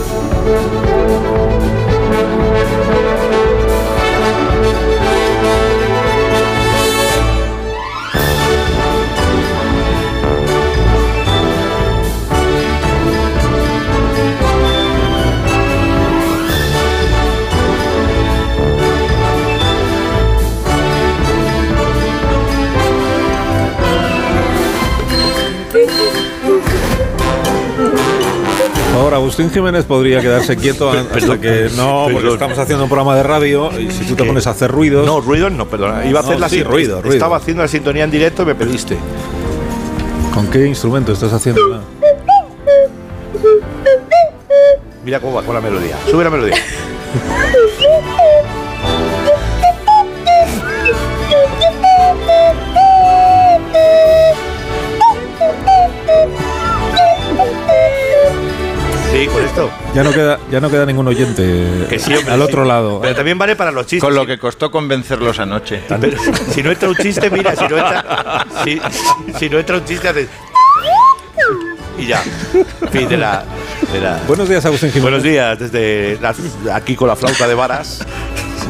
Ahora Agustín Jiménez podría quedarse quieto hasta que no, porque perdón. estamos haciendo un programa de radio y si tú te ¿Qué? pones a hacer ruidos, No, ruidos no, perdona. Iba a hacer No, la sí, sin- ruido, ruido. Estaba haciendo la sintonía en directo y me pediste. ¿con qué instrumento estás haciendo? Mira cómo va con la melodía. Sube la melodía. Ya no queda, ya no queda ningún oyente Que sí, hombre, al sí. otro lado. Pero también vale para los chistes. Con lo que costó convencerlos anoche. Pero si no entra un chiste, mira, si no entra, si, si no entra un chiste, haces. Y ya. Fin de la. de la- Buenos días, Agustín Jiménez. Buenos días, desde la- aquí con la flauta de varas.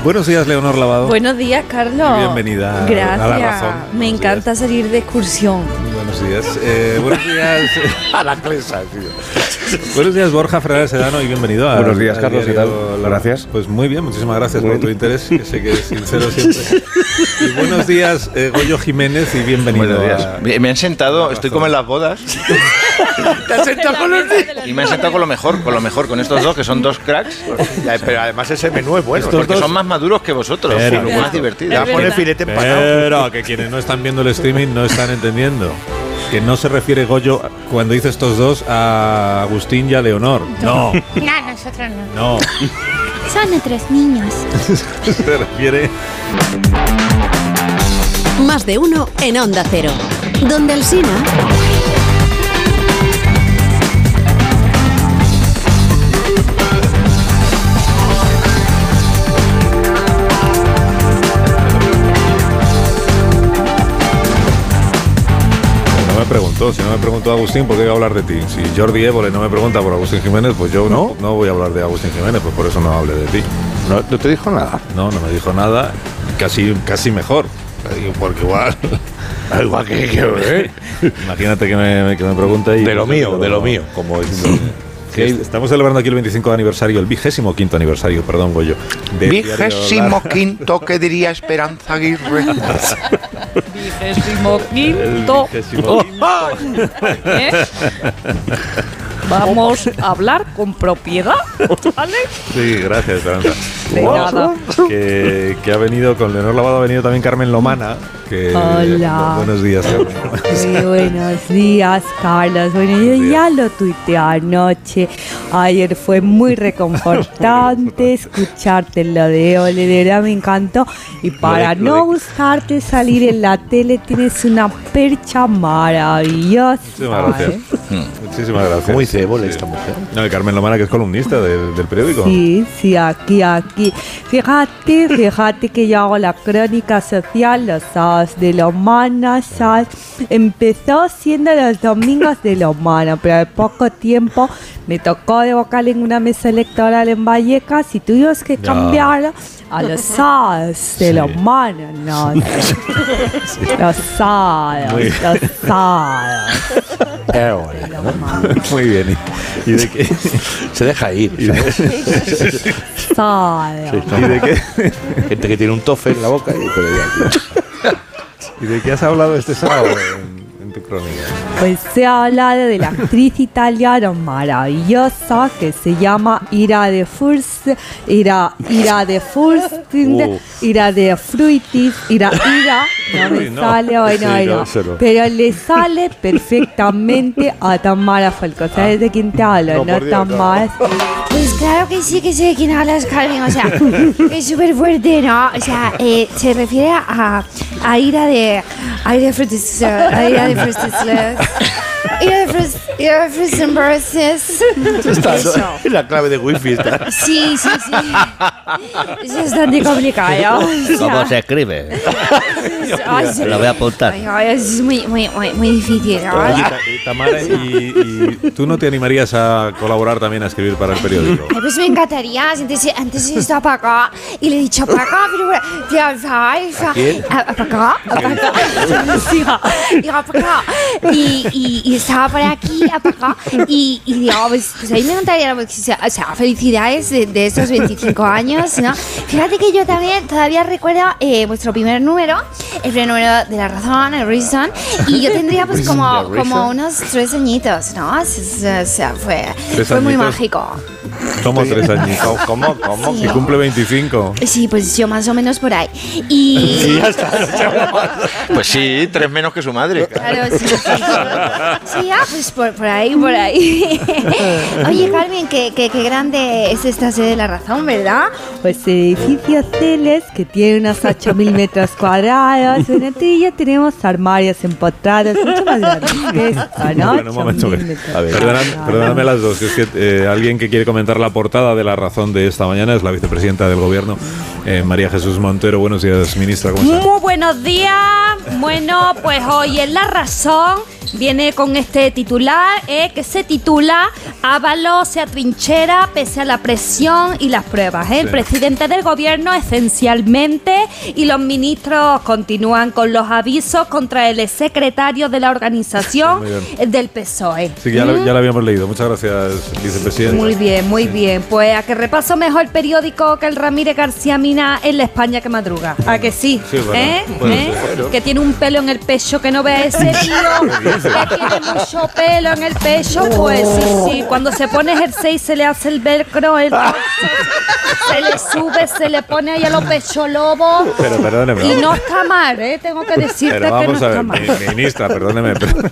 Buenos días, Leonor Lavado. Buenos días, Carlos. Bienvenida a Gracias. La Razón. Me Buenos encanta salir de excursión. Buenos días. Eh, buenos días. A la clesa, tío. buenos días, Borja Ferrer Sedano, y bienvenido a. Buenos días, Carlos, ¿qué tal? La- Gracias. Pues muy bien, muchísimas gracias por tu interés, que sé que es sincero siempre. Y buenos días, eh, Goyo Jiménez, y bienvenido. Buenos días. a- Me han sentado, estoy como en las bodas. Te has sentado con los. Y me han sentado con lo mejor, con lo mejor, con estos dos que son dos cracks. Pero además ese menú es bueno. Estos Porque dos- son más maduros que vosotros. Pero- y más Es pone filete. Pero que quienes no están viendo el streaming no están entendiendo. Que no se refiere Goyo cuando dice estos dos a Agustín y a Leonor. No, No, nosotros no. no. Son nuestros niños. se refiere. Más de uno en Onda Cero. Donde el Sina. Preguntó, si no me preguntó Agustín, ¿por qué voy a hablar de ti? Si Jordi Évole no me pregunta por Agustín Jiménez, pues yo no, no voy a hablar de Agustín Jiménez, pues por eso no hablé de ti. No, no te dijo nada. No, no me dijo nada, casi, casi mejor. Porque igual, Igual que, que- imagínate que me, que me pregunte y... De lo mío, de lo mío. Como Que estamos celebrando aquí el 25 aniversario, el vigésimo quinto aniversario, perdón, Goyo. Vigésimo quinto, ¿qué diría Esperanza Aguirre? Vigésimo el quinto. vigésimo quinto. ¿eh? Vamos a hablar con propiedad, ¿vale? Sí, gracias, Esperanza. De nada. Que, que ha venido, con Leonor Lavado ha venido también Carmen Lomana. Que, Hola. Buenos días, Carmen. Muy buenos días, Carlos. Bueno, yo Buenos ya lo tuiteé anoche. Ayer fue muy reconfortante escucharte lo de Ole, de verdad me encantó. Y para lo de- no gustarte salir en la tele, tienes una percha maravillosa. Muchísimas gracias. ¿eh? Muchísimas gracias. ¿Cómo dice Évole Sí. esta mujer? No, y Carmen Lomana, que es columnista del, del periódico. Sí, sí, aquí, aquí. Fíjate, fíjate que yo hago la crónica social los sábados de la humana, ¿sabes? Empezó siendo los domingos de la humana, pero al poco tiempo me tocó de vocal en una mesa electoral en Vallecas y tuvimos que Ya. cambiarlo a los sábados de Sí. humana, ¿no? Los sábados, Muy- los sábados la humana. Muy bien. ¿Y, y de qué? Se deja ir. ¿Y de, Sábados. y de qué? Gente que tiene un tofe en la boca y ¿Y de qué has hablado este sábado en, en tu crónica? Pues se ha hablado de la actriz italiana maravillosa que se llama Ira de Furs, Ira, Ira de Furstin, Uf. Ira de Fruitis, Ira, Ira, no me Uy, no. sale, bueno, Sí, no, bueno, eso no. pero le sale perfectamente a Tamara Falco. ¿Sabes de quién te hablo? No, No, por Dios, no. Tamara. Pues claro que sí que sé de quién hablas, Carmen. O sea, es súper fuerte, ¿no? O sea, eh, se refiere a, a ira de. A ira de frutis. A ira de y después, y después entonces, eso. La clave de wifi está. Sí, sí, sí. Es bastante complicado. ¿Cómo se escribe? ay, sí. Lo voy a apuntar. Ay, ay, es muy, muy, muy, muy difícil. ¿no? Oye, y Tamara, y, y tú no te animarías a colaborar también a escribir para el periódico? Ay, pues me encantaría. Antes, antes estaba para acá y le he dicho para acá, pero ¿A quién? ¿Para acá? ¿Para acá? Iba para acá. Y, y, y estaba por aquí, para acá. Y, y digo, pues, pues a mí me encantaría, o sea, felicidades de, de esos 25 años, ¿no? Fíjate que yo también todavía recuerdo eh, vuestro primer número, el primer número de La Razón, el Reason. Y yo tendría pues como, como unos tres añitos, ¿no? O sea, fue, ¿Tres fue muy mágico. Somos tres añitos. ¿Cómo? ¿Cómo? Y cumple 25. Sí, pues yo más o menos por ahí. Y. ya está. Pues sí, tres menos que su madre. Claro, sí, sí. Sí, ah, pues por, por ahí, por ahí. Oye, Carmen, qué, qué, qué grande es esta sede de la razón, ¿verdad? Pues edificio Celes que tiene unos 8.000 metros cuadrados. En Antilla tenemos armarios empotrados, mucho más grandes que esta, ¿no? Bueno, un momento. 8.000 que- metros Perdonad- cuadrados. perdonadme las dos. que Es que eh, alguien que quiere comentar la portada de la razón de esta mañana es la vicepresidenta del gobierno, eh, María Jesús Montero. Buenos días, ministra. Muy buenos días. Bueno, pues hoy en La Razón viene con este titular eh, que se titula Ábalos se atrinchera pese a la presión y las pruebas. ¿eh? El Sí. presidente del gobierno esencialmente y los ministros continúan con los avisos contra el secretario de la organización eh, del PSOE. Sí, ya, lo, ya lo habíamos leído. Muchas gracias, vicepresidenta. Muy bien, muy bien. Pues a que repaso mejor el periódico que el Ramírez García Mina en la España que madruga. ¿A que sí? Sí, bueno, ¿Eh? ¿Eh? Que tiene un pelo en el pecho que no vea ese tío. Que tiene mucho pelo en el pecho. Pues sí, sí. Cuando se pone jersey se le hace el velcro, el se le sube, se le pone ahí a los pechos lobos. Pero perdóneme. Y no está mal, ¿eh? Tengo que decirte Pero que no vamos a está ver, mal. mi- ministra, perdóneme. pero-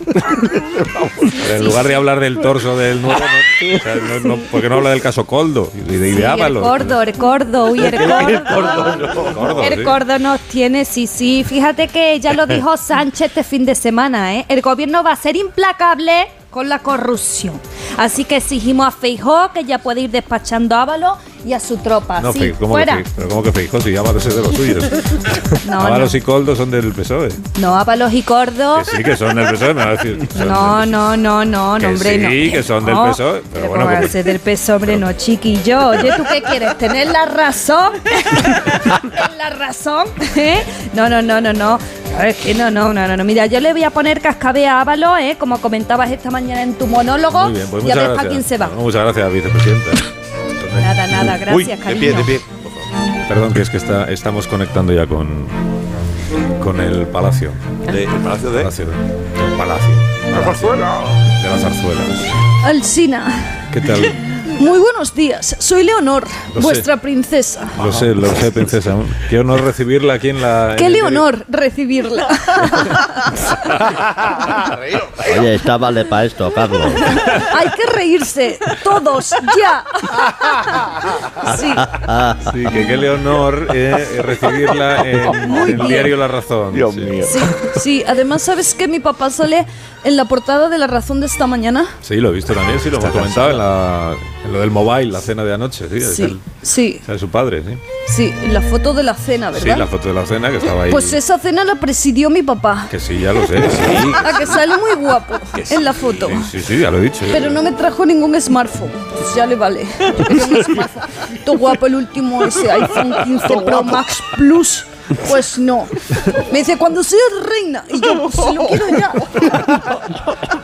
pero en lugar de hablar del torso del nuevo, no, o sea, no- no- ¿por qué no habla del caso Coldo y de, y de Sí, el gordo, el gordo, uy, el. Gordo, El sí. gordo nos tiene, sí, sí. Fíjate que ya lo dijo Sánchez este fin de semana, ¿eh? El gobierno va a ser implacable con la corrupción. Así que exigimos a Feijó que ya puede ir despachando Ábalos y a su tropa. No, sí, Fe- ¿cómo, fuera. Que, Fe- pero ¿cómo que Feijó? Si Ábalos es de los suyos. No, Ábalos no. y Coldo son del PSOE. No, Ábalos y Cordo. Que sí, que son del PSOE, a decir. son No, del- no, no, no, no, hombre, sí, no. que son del No, PSOE, pero ¿cómo bueno, porque- ser del PSOE, hombre, no, chiquillo. Oye, ¿tú qué quieres? ¿Tener la razón? ¿Tener la razón? ¿Eh? No, no, no, no, no. Es que no, no, no, no, no. Mira, yo le voy a poner cascabel a Ábalos, ¿eh? Como comentabas esta mañana en tu monólogo. Muy bien, pues y a ver gracias. para quién se va. Bueno, muchas gracias, vicepresidenta. Nada, nada, gracias, Uy, de pie, de pie. Perdón, que es que está, estamos conectando ya con, con el Palacio. De- el Palacio de. Palacio. El Palacio. Palacio De las zarzuelas. Alsina, ¿Qué tal? muy buenos días. Soy Leonor, Lo sé. vuestra princesa. Lo sé, lo sé, princesa. Qué honor recibirla aquí en la. Qué en el- Leonor recibirla. Oye, está vale para esto, Carlos. Hay que reírse, todos, ya. Sí, Sí, que qué leonor eh, recibirla en, Muy en el diario La Razón. Dios Sí. mío. sí, sí. Además, ¿sabes que mi papá sale en la portada de La Razón de esta mañana? Sí, lo he visto también, sí, lo hemos comentado en, la, en lo del mobile, la cena de anoche, sí. Sí, el- sí, su padre, sí. sí, la foto de la cena, Sí, ¿verdad? la foto de la cena que estaba ahí. Pues esa cena la presidió mi papá. Que sí, ya lo sé. Sí, A que sale muy guapo en la foto. sí, sí, sí, ya lo he dicho. Pero no me trajo ningún smartphone. Pues ya le vale. Todo guapo el último, ese iPhone 15 Pro Max Plus. Pues no. Me dice, cuando seas reina. Y yo, pues lo quiero ya.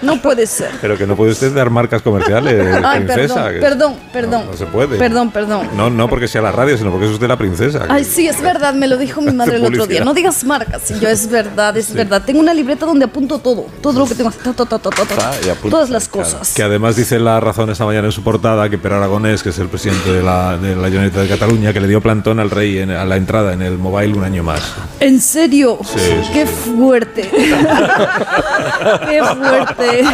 No puede ser. Pero que no puede usted dar marcas comerciales, Ay, princesa. perdón, perdón, perdón. No, no se puede. Perdón, perdón. No, no porque sea la radio, sino porque es usted la princesa. Ay, sí, es verdad, me lo dijo mi madre el otro día. No digas marcas. Y yo, es verdad, es verdad. Tengo una libreta donde apunto todo. Todo lo que tengo. to, to, to. Ah, Todas las cosas. Que además dice la razón esta mañana en su portada que Per Aragonés, que es el presidente de la, de la Generalitat de Cataluña, que le dio plantón al rey en- a la entrada en el mobile un año más. ¿En serio? Sí, sí, Qué fuerte. Qué fuerte.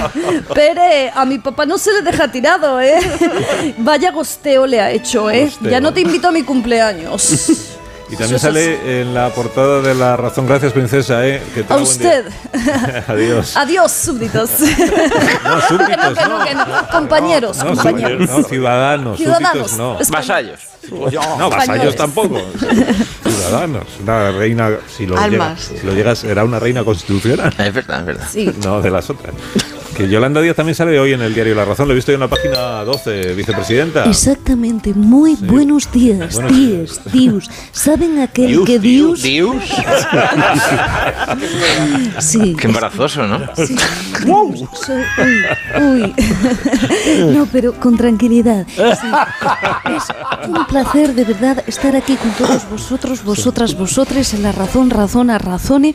Pere, a mi papá no se le deja tirado, ¿eh? Vaya gosteo le ha hecho, ¿eh? Gosteo. Ya no te invito a mi cumpleaños. Y también sale en la portada de La Razón. Gracias, princesa, ¿eh? Que A usted. Adiós. Adiós, súbditos. No, súbditos, que no, que no, no. que no. Compañeros, No, compañeros. ciudadanos, Ciudadanos. súbditos no. Vasallos. No, vasallos tampoco. Ciudadanos. Una reina, si lo, llegas, si lo llegas, era una reina constitucional. Es verdad, es verdad. Sí. No, de las otras. Que Yolanda Díaz también sale hoy en el diario La Razón. Lo he visto yo en la página 12, vicepresidenta. Exactamente, muy buenos días, Buenos días, Dios. ¿Saben aquel Dios, que Dios? Dios. Sí. Qué embarazoso, ¿no? sí. Soy- uy, uy. No, pero con tranquilidad. Sí. Es un placer de verdad estar aquí con todos vosotros, vosotras, vosotres, en la razón, razón a razone,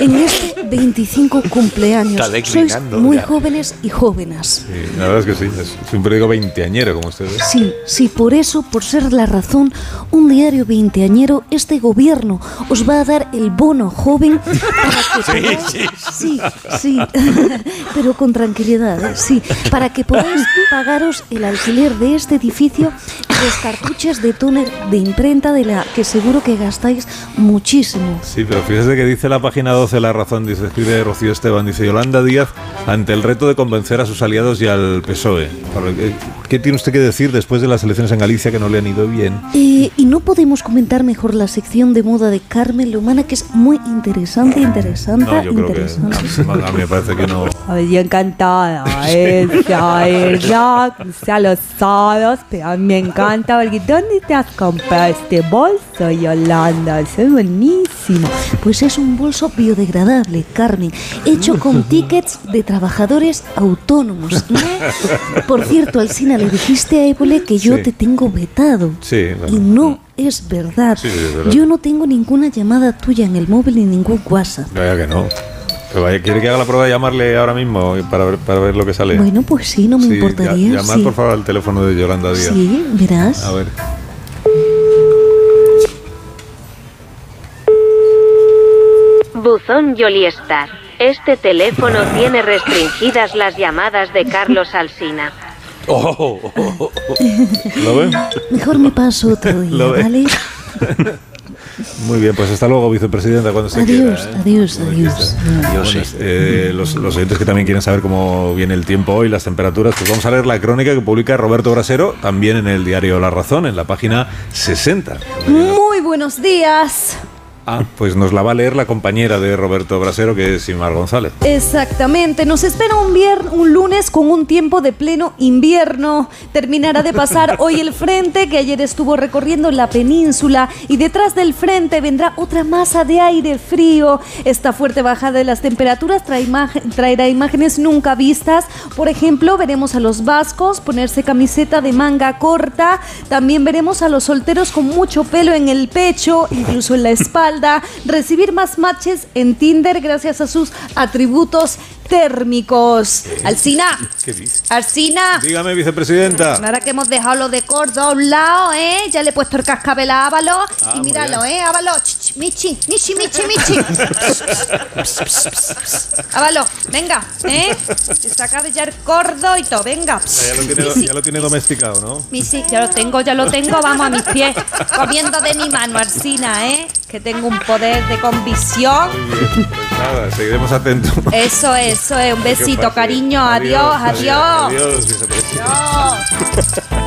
en este 25 cumpleaños. Está Sois muy ya. Jóvenes y jóvenes. Sí, la verdad es que sí. es- siempre digo veinteañero, como ustedes. Sí, sí, por eso, por ser la razón, un diario veinteañero, este gobierno os va a dar el bono joven para que podáis, sí, sí, pero con tranquilidad, ¿eh? sí, para que podáis pagaros el alquiler de este edificio y los cartuchos de túnel de imprenta de la que seguro que gastáis muchísimo. Sí, pero fíjese que dice la página 12 La Razón, dice, escribe Rocío Esteban, dice Yolanda Díaz ante el reto de convencer a sus aliados y al PSOE. Para- ¿Qué, tiene usted que decir después de las elecciones en Galicia que no le han ido bien? Eh, y no podemos comentar mejor la sección de moda de Carmen Lomana, que es muy interesante, interesante, No, yo creo que interesante. a mí me parece que no. A ver, yo encantada, es la verdad, ya lo sabes, pero a mí me encanta porque ¿dónde te has comprado este bolso, Yolanda? Es buenísimo. Pues es un bolso biodegradable, Carmen, hecho con tickets de trabajadores autónomos. ¿no? Por cierto, Alcina, le dijiste a Évole que yo Sí. te tengo vetado. Sí. Y no es verdad. Sí, es verdad. Yo no tengo ninguna llamada tuya en el móvil ni ningún WhatsApp. Vaya que no. Pero vaya, ¿quiere que haga la prueba de llamarle ahora mismo para ver, para ver lo que sale? Bueno, pues sí, no me Sí, importaría. ya- llamar sí. por favor al teléfono de Yolanda Díaz. Sí, verás. A ver. Buzón Yoliestar. Este teléfono tiene restringidas las llamadas de Carlos Alsina. Oh, oh, oh, oh. ¿Lo ve? Mejor me paso otro día, Lo ve. ¿vale? Muy bien, pues hasta luego, vicepresidenta, cuando se Adiós, quiera. ¿eh? adiós, adiós. Bueno, eh, los, los oyentes que también quieren saber cómo viene el tiempo hoy, las temperaturas, pues vamos a leer la crónica que publica Roberto Brasero, también en el diario La Razón, en la página 60. Muy buenos días. Ah, pues nos la va a leer la compañera de Roberto Brasero, que es Simar González. Exactamente, nos espera un, un lunes con un tiempo de pleno invierno. Terminará de pasar hoy el frente que ayer estuvo recorriendo la península y detrás del frente vendrá otra masa de aire frío. Esta fuerte bajada de las temperaturas traerá imágenes nunca vistas. Por ejemplo, veremos a los vascos ponerse camiseta de manga corta. También veremos a los solteros con mucho pelo en el pecho, incluso en la espalda. Recibir más matches en Tinder gracias a sus atributos térmicos. Alcina, ¿Qué dice? Alcina. Dígame, vicepresidenta. Ahora que hemos dejado lo de cordo a un lado, ¿eh? Ya le he puesto el cascabel a Ávalo. Ah, y míralo. ¿eh? Ávalo. Ch, ch, Michi, Michi, Michi, Michi. Ávalo, venga, ¿eh? Se saca de ya el cordo y todo, venga. Ya lo, tiene, ya lo tiene domesticado, ¿no? Michi, ya lo tengo, ya lo tengo, vamos a mis pies. Comiendo de mi mano, Alcina, ¿eh? Que tengo un poder de convicción. Pues nada, seguiremos atentos. Eso, eso es. Un Que besito, cariño. Adiós, adiós. Adiós.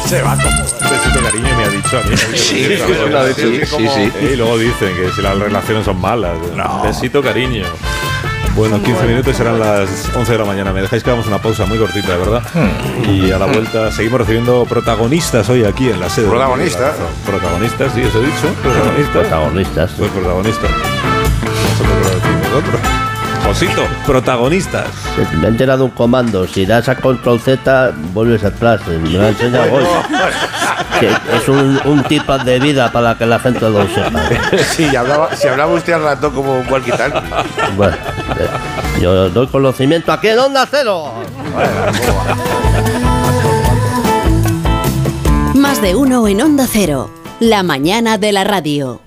Se va como un besito cariño me ha dicho a mí. Sí, sí, sí. Eh, Y luego dicen que si las relaciones son malas. Un besito cariño. Bueno, 15 minutos serán las 11 de la mañana. Me dejáis que hagamos una pausa muy cortita, de verdad. Y a la vuelta seguimos recibiendo protagonistas hoy aquí en la sede. ¿Protagonistas? Protagonistas, sí, os he dicho. Protagonistas. Protagonistas. Pues protagonistas. Nosotros lo decimos nosotros. Josito, protagonistas. Me he enterado un comando. Si das a control Z, vuelves atrás. Me lo ha enseñado hoy. Que es un, un tipo de vida para que la gente lo sepa. Sí, hablaba, si hablaba usted al rato como un walkie-talkie. Bueno, eh, yo doy conocimiento aquí en Onda Cero. Más de uno en Onda Cero. La mañana de la radio.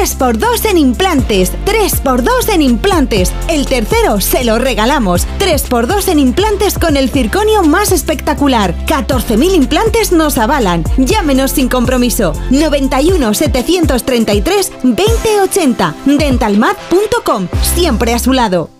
3x2 en implantes, 3x2 en implantes. El tercero se lo regalamos. 3x2 en implantes con el circonio más espectacular. 14.000 implantes nos avalan. Llámenos sin compromiso. 91 733 2080. Dentalmat.com. Siempre a su lado.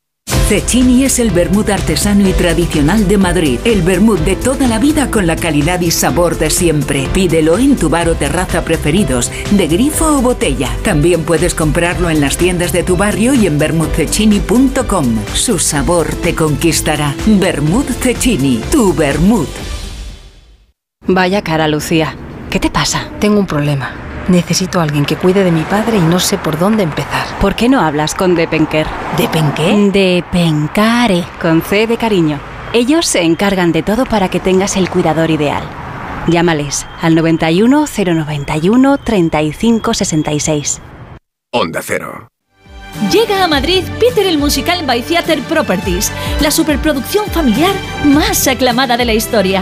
Cecchini es el vermut artesano y tradicional de Madrid. El vermut de toda la vida con la calidad y sabor de siempre. Pídelo en tu bar o terraza preferidos, de grifo o botella. También puedes comprarlo en las tiendas de tu barrio y en vermutcecchini.com. Su sabor te conquistará. Vermut Cecchini, tu vermut. Vaya cara, Lucía. ¿Qué te pasa? Tengo un problema. Necesito a alguien que cuide de mi padre y no sé por dónde empezar. ¿Por qué no hablas con Depenker? ¿Depenqué? Depencare, con C de cariño. Ellos se encargan de todo para que tengas el cuidador ideal. Llámales al 91 091 35 66. Onda Cero. Llega a Madrid Peter el Musical by Theater Properties, la superproducción familiar más aclamada de la historia.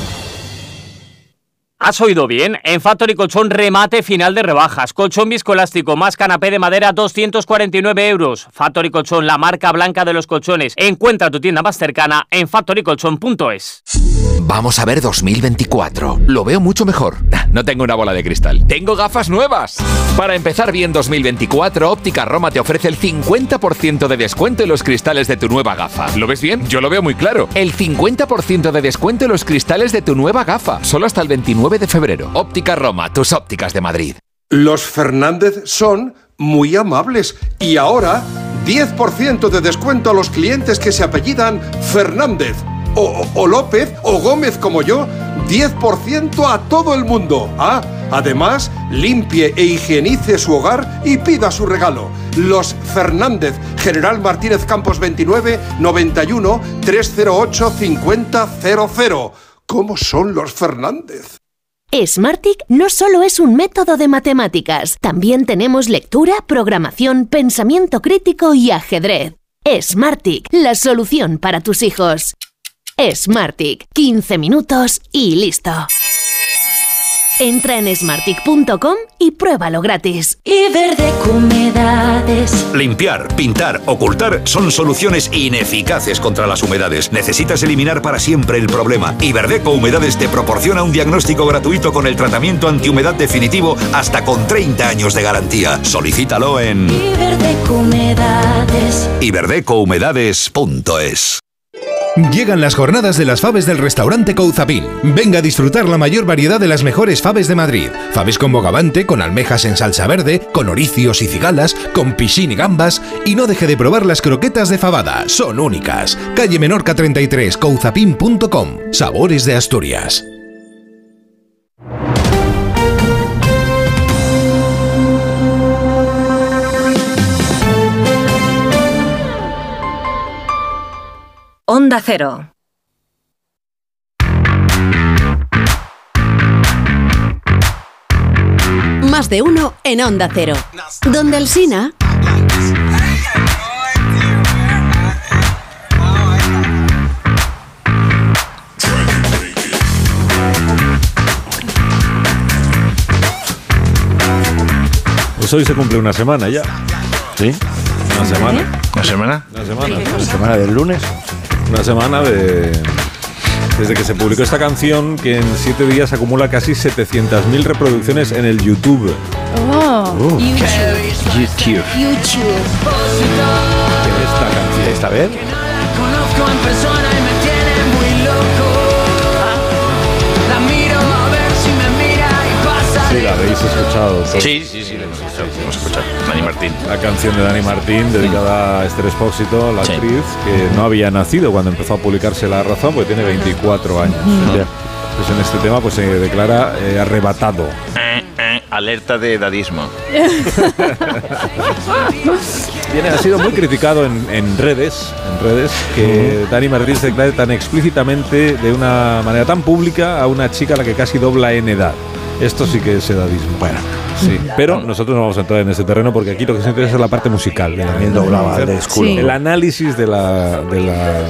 ¿Has oído bien? En Factory Colchón remate final de rebajas. Colchón viscoelástico más canapé de madera 249 euros. Factory Colchón, la marca blanca de los colchones. Encuentra tu tienda más cercana en factorycolchón.es. Vamos a ver 2024. Lo veo mucho mejor. No tengo una bola de cristal. Tengo gafas nuevas. Para empezar bien 2024, Óptica Roma te ofrece el 50% de descuento en los cristales de tu nueva gafa. ¿Lo ves bien? Yo lo veo muy claro. El 50% de descuento en los cristales de tu nueva gafa. Solo hasta el 29 de febrero. Óptica Roma, tus ópticas de Madrid. Los Fernández son muy amables y ahora 10% de descuento a los clientes que se apellidan Fernández o, o López o Gómez como yo. 10% a todo el mundo. Ah, además, limpie e higienice su hogar y pida su regalo. Los Fernández, General Martínez Campos 29 91 308 5000. ¿Cómo son los Fernández? Smartic no solo es un método de matemáticas, también tenemos lectura, programación, pensamiento crítico y ajedrez. Smartic, la solución para tus hijos. Smartic, 15 minutos y listo. Entra en smartic.com y pruébalo gratis. Y verde humedades. Limpiar, pintar, ocultar son soluciones ineficaces contra las humedades. Necesitas eliminar para siempre el problema. Iberdeco Humedades te proporciona un diagnóstico gratuito con el tratamiento antihumedad definitivo hasta con 30 años de garantía. Solicítalo en iberdecohumedades.es. Llegan las jornadas de las faves del restaurante Couzapin. Venga a disfrutar la mayor variedad de las mejores faves de Madrid. Faves con bogavante, con almejas en salsa verde, con oricios y cigalas, con piscín y gambas. Y no deje de probar las croquetas de fabada. Son únicas. Calle Menorca 33, couzapin.com. Sabores de Asturias. Onda Cero. Más de uno en Onda Cero. Donde el Sina. Pues hoy se cumple una semana ya. ¿Sí? ¿Una semana? ¿Una semana? ¿Una semana? ¿Una semana del lunes? Una semana de. Desde que se publicó esta canción, que en siete días acumula casi 700.000 reproducciones en el YouTube. Oh, Uh. YouTube. YouTube. YouTube. ¿Quién es esta canción? ¿Esta vez? Habéis escuchado. Sí, sí, sí, la hemos escuchado. Hemos escuchado. Dani Martín. La canción de Dani Martín, dedicada a Esther Expósito, la Sí. actriz, que no había nacido cuando empezó a publicarse La Razón, porque tiene 24 años. Pues en este tema pues se declara eh, arrebatado. Eh, eh, alerta de edadismo. Viene, ha sido muy criticado en, en redes, en redes, que Dani Martín se declare tan explícitamente, de una manera tan pública, a una chica a la que casi dobla en edad. Esto sí que es edadismo. Bueno, sí. Pero nosotros no vamos a entrar en ese terreno porque aquí lo que nos interesa es la parte musical. de la- También doblaba de. Sí. El análisis de la, de, la,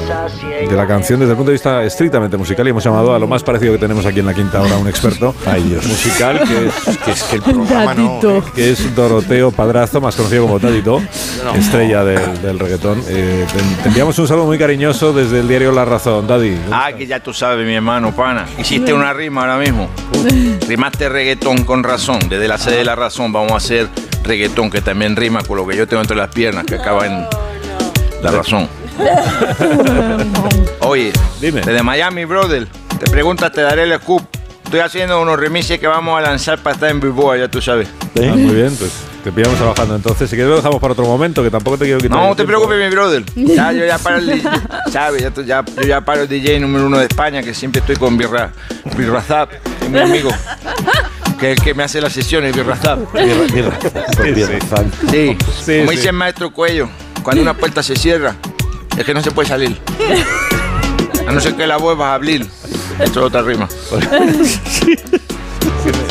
de la canción desde el punto de vista estrictamente musical y hemos llamado a lo más parecido que tenemos aquí en la quinta hora, un experto musical que es, que es que el programa no. Dadito. que es Doroteo Padrazo, más conocido como Tadito, estrella del, del reggaetón. Eh, te enviamos un saludo muy cariñoso desde el diario La Razón, Daddy. Ah, que ya tú sabes, mi hermano, pana. Hiciste una rima ahora mismo. Rimaste reggaetón con razón. Desde la sede de la razón vamos a hacer reggaetón, que también rima con lo que yo tengo entre las piernas, que acaba en la razón. Oye, Dime. desde Miami, brother, te preguntas, te daré el scoop. Estoy haciendo unos remixes que vamos a lanzar para estar en Billboard, ya tú sabes. Ah, muy bien, pues te pillamos trabajando entonces. Si quieres lo dejamos para otro momento, que tampoco te quiero quitar. No, no te preocupes, mi brother. Ya, yo ya paro el DJ, ¿sabes? Ya, ya- yo ya paro el DJ número uno de España, que siempre estoy con Birra, Birrazap, mi amigo, que es el que me hace las sesiones, Birrazap. Sí, Sí, como sí. dice el maestro Cuello, cuando una puerta se cierra, es que no se puede salir. A no ser que la vuelvas a abrir. Esto es otra rima.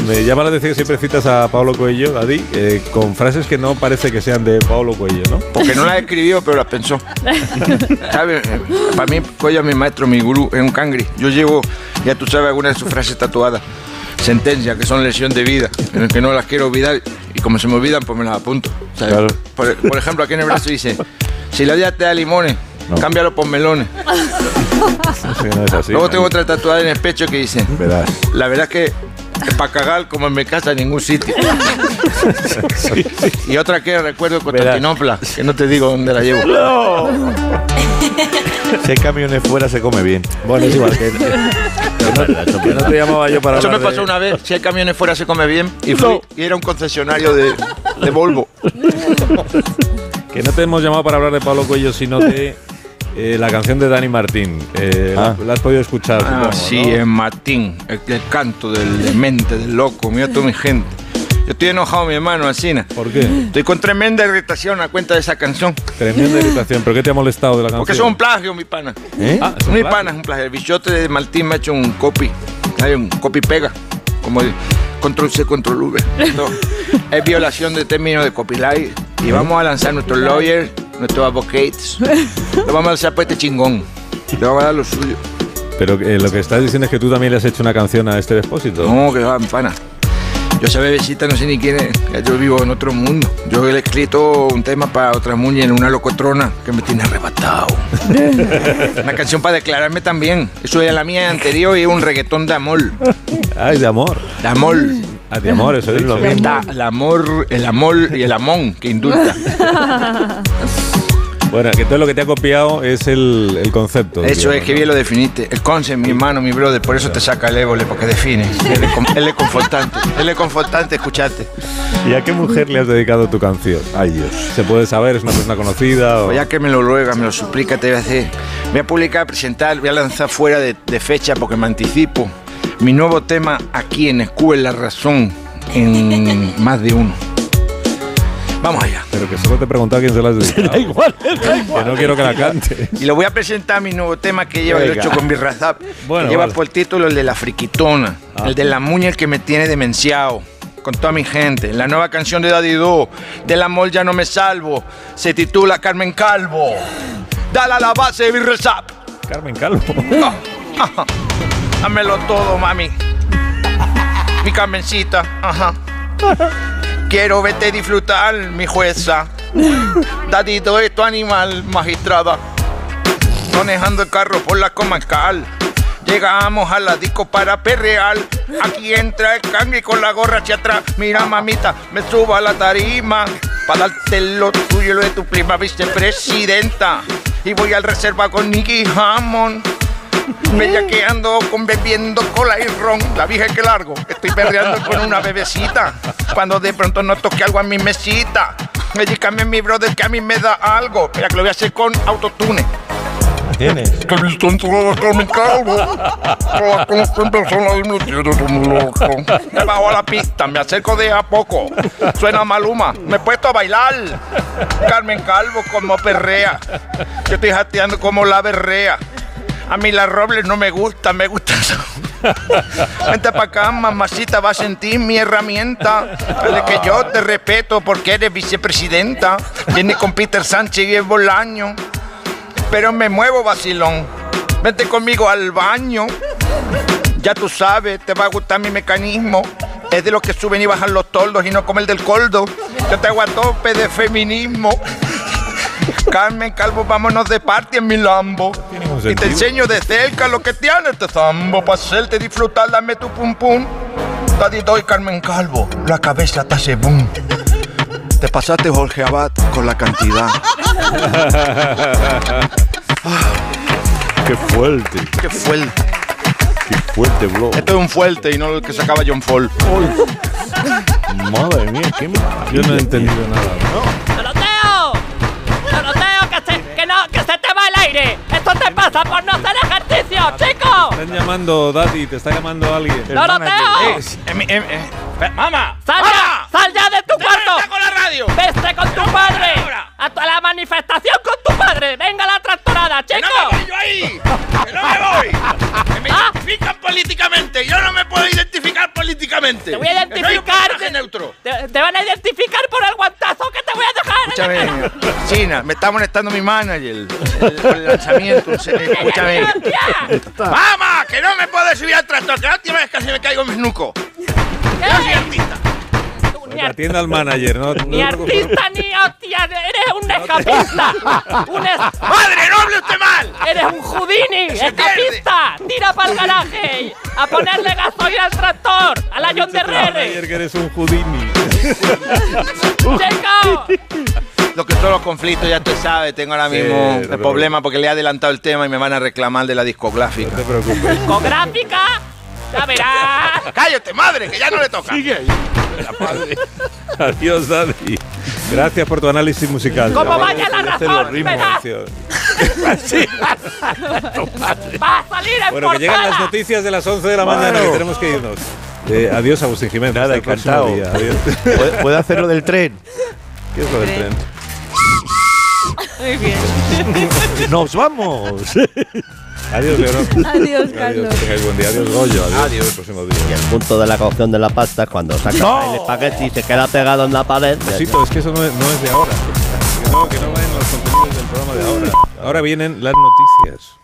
Me llama la atención que siempre citas a Pablo Coelho, Daddy, eh, con frases que no parece que sean de Pablo Coelho, ¿no? Porque no las escribió, pero las pensó. ¿Sabes? Eh, Para mí, Coelho es mi maestro, mi gurú, es un cangri. Yo llevo, ya tú sabes, algunas de sus frases tatuadas. Sentencias, que son lesión de vida, que no las quiero olvidar. Y como se me olvidan, pues me las apunto. Por, por ejemplo, aquí en el brazo dice, si la vida te da limones, cámbialo por melones. Sí, no es así. Luego tengo otra tatuada en el pecho que dice, Verás. la verdad es que para cagar como en mi casa en ningún sitio. Y otra que recuerdo de Constantinopla, que no te digo dónde la llevo. Si hay camiones fuera se come bien. Bueno, es igual que. no te llamaba yo para Eso me de- pasó una vez, si hay camiones fuera se come bien, y fui, y era un concesionario de, de Volvo. Que no te hemos llamado para hablar de Pablo Coelho, sino de eh, la canción de Dani Martín. Eh, la- la, has podido escuchar. Ah, supongo, sí, ¿no? en Martín, el, el canto del demente, del loco, mira toda mi gente. Yo estoy enojado, mi hermano, Alcina. ¿Por qué? Estoy con tremenda irritación a cuenta de esa canción. Tremenda irritación. ¿Pero qué te ha molestado de la canción? Porque es un plagio, mi pana. ¿Eh? Ah, es un mi plagio. pana es un plagio. El bichote de Martín me ha hecho un copy. Hay un copy pega. Como el control C, control V. Esto es violación de términos de copyright. Y vamos a lanzar nuestros lawyers, nuestros advocates. Lo vamos a lanzar por este chingón. Le vamos a dar lo suyo. Pero eh, lo que estás diciendo es que tú también le has hecho una canción a este depósito. No, que va, pana. Yo esa bebecita no sé ni quién es. Yo vivo en otro mundo. Yo le he escrito un tema para otra muña en una locotrona que me tiene arrebatado. una canción para declararme también. Eso era la mía anterior y es un reggaetón de amor. Ay, de amor. De amor. Ah, de amor, eso es lo mismo. Da- el amor, el amor y el amón que indulta. Bueno, que todo lo que te ha copiado es el, el concepto. Eso digamos, es que bien lo definiste. El concept, mi hermano, mi brother, por eso te saca el ébole, porque define. Él es, él es confortante. Él es confortante, escucharte. ¿Y a qué mujer le has dedicado tu canción? Ay, Dios. ¿Se puede saber? ¿Es una persona conocida? O... Pues ya que me lo ruega, me lo suplica, te voy a hacer. Voy a publicar, presentar, voy a lanzar fuera de, de fecha porque me anticipo. Mi nuevo tema aquí en Escuela Razón, en más de uno. Vamos allá. Pero que solo te he preguntado a quién se la has dedicado. igual, Que no quiero que la cante. Y lo voy a presentar mi nuevo tema que lleva el Venga. 8 con Birrazap. Bueno, que lleva vale. por título el de la friquitona, Ah. el de la muña el que me tiene demenciado. Con toda mi gente, la nueva canción de Daddy Do, Del amor ya no me salvo, se titula Carmen Calvo. Dale a la base de Birrazap. Carmen Calvo. Ajá. Dámelo todo, mami. Mi Carmencita, ajá. Quiero verte disfrutar, mi jueza. Dadito es tu animal, magistrada. Manejando el carro por la comarcal. Llegamos a la disco para perrear. Aquí entra el cangre con la gorra hacia atrás. Mira, mamita, me subo a la tarima. Para darte lo tuyo y lo de tu prima vicepresidenta. Y voy al reserva con Nicky Hammond. Bellaqueando con bebiendo cola y ron. La vieja que largo. Estoy perreando con una bebecita. Cuando de pronto no toque algo a mi mesita. Me dígame mi brother que a mí me da algo. Mira que lo voy a hacer con autotune. Tienes. Que he visto entrar con mi calvo. Todas conozco en persona y me tiene como loco. Me bajo a la pista, me acerco de a poco. Suena Maluma, me he puesto a bailar. Carmen Calvo como perrea. Yo estoy jateando como la berrea. A mí las robles no me gustan, me gustan. Vente para acá, mamacita, va a sentir mi herramienta. Dale que yo te respeto porque eres vicepresidenta. Viene con Peter Sánchez y el Bolaño. Pero me muevo, vacilón. Vente conmigo al baño. Ya tú sabes, te va a gustar mi mecanismo. Es de los que suben y bajan los toldos y no como el del coldo. Yo te hago a tope de feminismo. Carmen Calvo, vámonos de party en mi Lambo. Y te enseño de cerca lo que tiene este zambo. Para hacerte disfrutar, dame tu pum pum. Dadito y Carmen Calvo, la cabeza te hace boom. Te pasaste, Jorge Abad, con la cantidad. Qué fuerte. Qué fuerte. Qué fuerte, bro. Esto es un fuerte y no el que sacaba John Fall. Madre mía, qué Yo no he entendido nada. ¡Doroteo! ¡Esto te pasa por no hacer ejercicio, chico! Están llamando, Daddy, te está llamando alguien. ¡Doroteo! ¡Mamá! ¡Sal ya! ¡Sal ya de tu cuarto! con la radio! ¡Veste con tu padre! ¡A tu- a la manifestación con tu padre! ¡Venga la tractorada, chico! ¡Que no me voy yo ahí! ¡Que no me voy! ¡Que me identifican políticamente! ¡Yo no me puedo identificar políticamente! Te voy a Que soy un identificar. personaje neutro. Te, te van a identificar por el guantazo que te voy a dejar. en Escúchame, China, me está molestando mi manager. El, el lanzamiento. se- Escúchame. ¡Mamá! ¡Que no me puedo subir al tractor! ¡Que la última vez casi me caigo en mi snuco! Yo soy artista. Pues atienda al manager, ¿no? Ni artista ni hostia, eres un escapista. Un es- ¡Madre, no hable usted mal! Eres un Houdini, escapista. Tira para el garaje a ponerle gasoil al tractor, a la John de Rere. que eres un Houdini. Chico, Lo que son los conflictos, ya tú sabes, tengo ahora Sí, mismo te el problema porque le he adelantado el tema y me van a reclamar de la discográfica. No te preocupes. discográfica, ya verás. ¡Cállate, madre, que ya no le toca! Adiós, Daddy. Gracias por tu análisis musical. Como vaya la razón, los ritmos, verás. Va a salir en Bueno, que llegan las noticias de las 11 de la mañana que tenemos que irnos. Eh, adiós, Agustín Jiménez. Nada, encantado. día. Adiós. ¿Puedo, puedo hacer lo del tren? ¿Qué es lo del tren? Muy bien. ¡Nos vamos! Adiós, Leonor. Adiós, Carlos. Que tengáis buen día. Adiós, Goyo. Adiós. Adiós. El próximo día. El punto de la cocción de la pasta es cuando saca No. el espagueti y se queda pegado en la pared. Besito, es que eso no es, no es de ahora. Que no, que no va en los contenidos del programa de ahora. Ahora vienen las noticias.